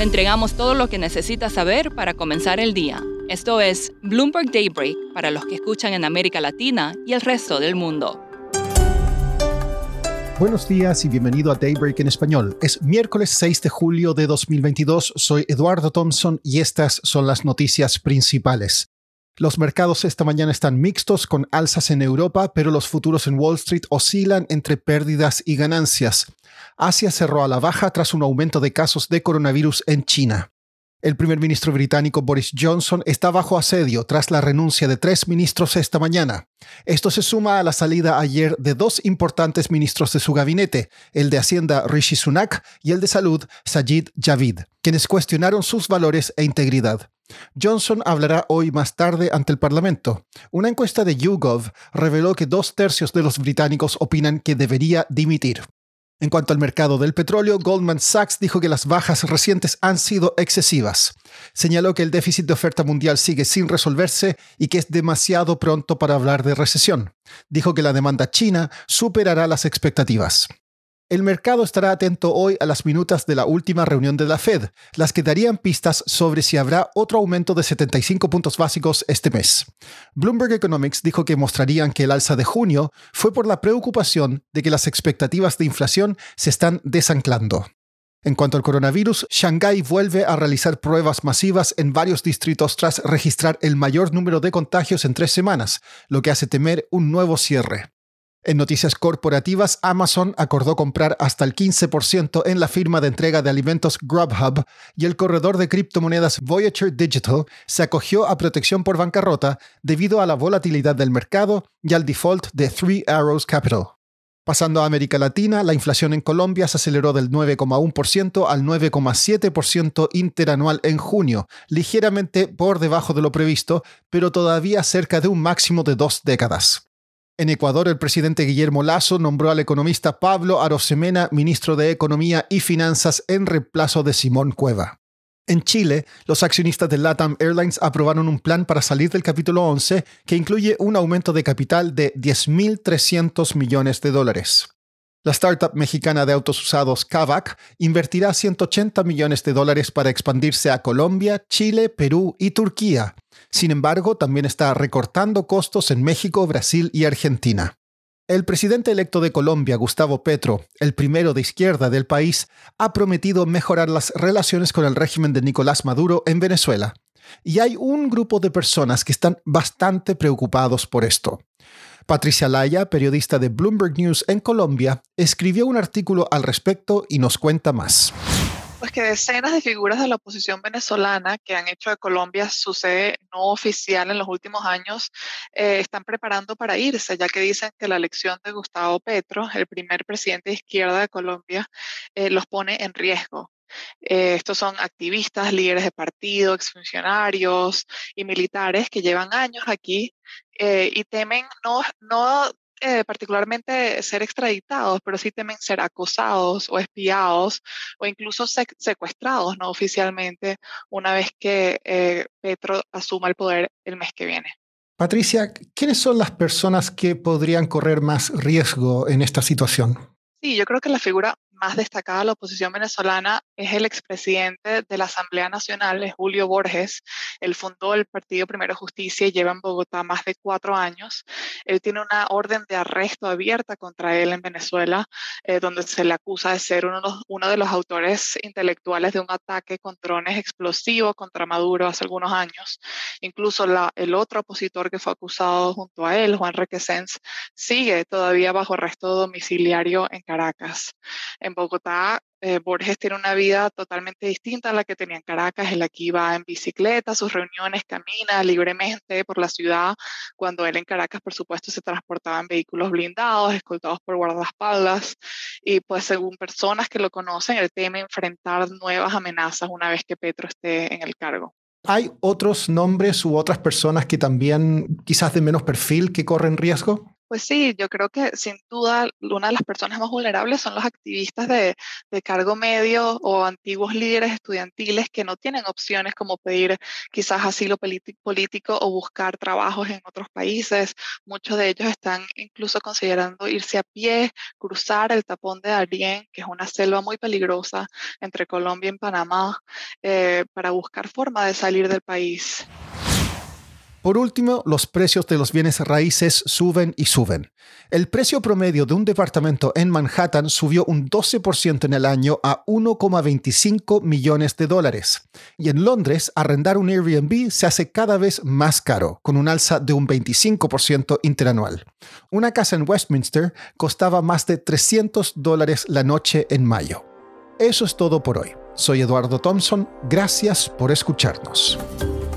Le entregamos todo lo que necesita saber para comenzar el día. Esto es Bloomberg Daybreak para los que escuchan en América Latina y el resto del mundo. Buenos días y bienvenido a Daybreak en español. Es miércoles 6 de julio de 2022. Soy Eduardo Thompson y estas son las noticias principales. Los mercados esta mañana están mixtos con alzas en Europa, pero los futuros en Wall Street oscilan entre pérdidas y ganancias. Asia cerró a la baja tras un aumento de casos de coronavirus en China. El primer ministro británico Boris Johnson está bajo asedio tras la renuncia de tres ministros esta mañana. Esto se suma a la salida ayer de dos importantes ministros de su gabinete, el de Hacienda Rishi Sunak y el de Salud Sajid Javid, quienes cuestionaron sus valores e integridad. Johnson hablará hoy más tarde ante el Parlamento. Una encuesta de YouGov reveló que dos tercios de los británicos opinan que debería dimitir. En cuanto al mercado del petróleo, Goldman Sachs dijo que las bajas recientes han sido excesivas. Señaló que el déficit de oferta mundial sigue sin resolverse y que es demasiado pronto para hablar de recesión. Dijo que la demanda china superará las expectativas. El mercado estará atento hoy a las minutas de la última reunión de la Fed, las que darían pistas sobre si habrá otro aumento de 75 puntos básicos este mes. Bloomberg Economics dijo que mostrarían que el alza de junio fue por la preocupación de que las expectativas de inflación se están desanclando. En cuanto al coronavirus, Shanghái vuelve a realizar pruebas masivas en varios distritos tras registrar el mayor número de contagios en tres semanas, lo que hace temer un nuevo cierre. En noticias corporativas, Amazon acordó comprar hasta el 15% en la firma de entrega de alimentos Grubhub y el corredor de criptomonedas Voyager Digital se acogió a protección por bancarrota debido a la volatilidad del mercado y al default de Three Arrows Capital. Pasando a América Latina, la inflación en Colombia se aceleró del 9,1% al 9,7% interanual en junio, ligeramente por debajo de lo previsto, pero todavía cerca de un máximo de dos décadas. En Ecuador, el presidente Guillermo Lazo nombró al economista Pablo Arosemena ministro de Economía y Finanzas en reemplazo de Simón Cueva. En Chile, los accionistas de LATAM Airlines aprobaron un plan para salir del capítulo 11 que incluye un aumento de capital de 10.300 millones de dólares. La startup mexicana de autos usados Kavak invertirá 180 millones de dólares para expandirse a Colombia, Chile, Perú y Turquía. Sin embargo, también está recortando costos en México, Brasil y Argentina. El presidente electo de Colombia, Gustavo Petro, el primero de izquierda del país, ha prometido mejorar las relaciones con el régimen de Nicolás Maduro en Venezuela. Y hay un grupo de personas que están bastante preocupados por esto. Patricia Laya, periodista de Bloomberg News en Colombia, escribió un artículo al respecto y nos cuenta más. Pues que decenas de figuras de la oposición venezolana que han hecho de Colombia su sede no oficial en los últimos años eh, están preparando para irse, ya que dicen que la elección de Gustavo Petro, el primer presidente de izquierda de Colombia, eh, los pone en riesgo. Eh, estos son activistas, líderes de partido, exfuncionarios y militares que llevan años aquí eh, y temen no, no eh, particularmente ser extraditados, pero sí temen ser acosados o espiados o incluso secuestrados no oficialmente una vez que Petro asuma el poder el mes que viene. Patricia, ¿quiénes son las personas que podrían correr más riesgo en esta situación? Sí, yo creo que la figura más destacada de la oposición venezolana es el expresidente de la Asamblea Nacional, Julio Borges. Él fundó el Partido Primero Justicia y lleva en Bogotá más de cuatro años. Él tiene una orden de arresto abierta contra él en Venezuela, eh, donde se le acusa de ser uno de, los, uno de los autores intelectuales de un ataque con drones explosivos contra Maduro hace algunos años. Incluso la, el otro opositor que fue acusado junto a él, Juan Requesens, sigue todavía bajo arresto domiciliario en Caracas. Bogotá, eh, Borges tiene una vida totalmente distinta a la que tenía en Caracas. Él aquí va en bicicleta, sus reuniones, camina libremente por la ciudad, cuando él en Caracas, por supuesto, se transportaba en vehículos blindados, escoltados por guardaespaldas. Y pues según personas que lo conocen, él teme enfrentar nuevas amenazas una vez que Petro esté en el cargo. ¿Hay otros nombres u otras personas que también, quizás de menos perfil, que corren riesgo? Pues sí, yo creo que sin duda una de las personas más vulnerables son los activistas de, cargo medio o antiguos líderes estudiantiles que no tienen opciones como pedir quizás asilo político o buscar trabajos en otros países. Muchos de ellos están incluso considerando irse a pie, cruzar el tapón de Darién, que es una selva muy peligrosa entre Colombia y Panamá, eh, para buscar forma de salir del país. Por último, los precios de los bienes raíces suben y suben. El precio promedio de un departamento en Manhattan subió un 12% en el año a 1,25 millones de dólares. Y en Londres, arrendar un Airbnb se hace cada vez más caro, con un alza de un 25% interanual. Una casa en Westminster costaba más de 300 dólares la noche en mayo. Eso es todo por hoy. Soy Eduardo Thompson. Gracias por escucharnos.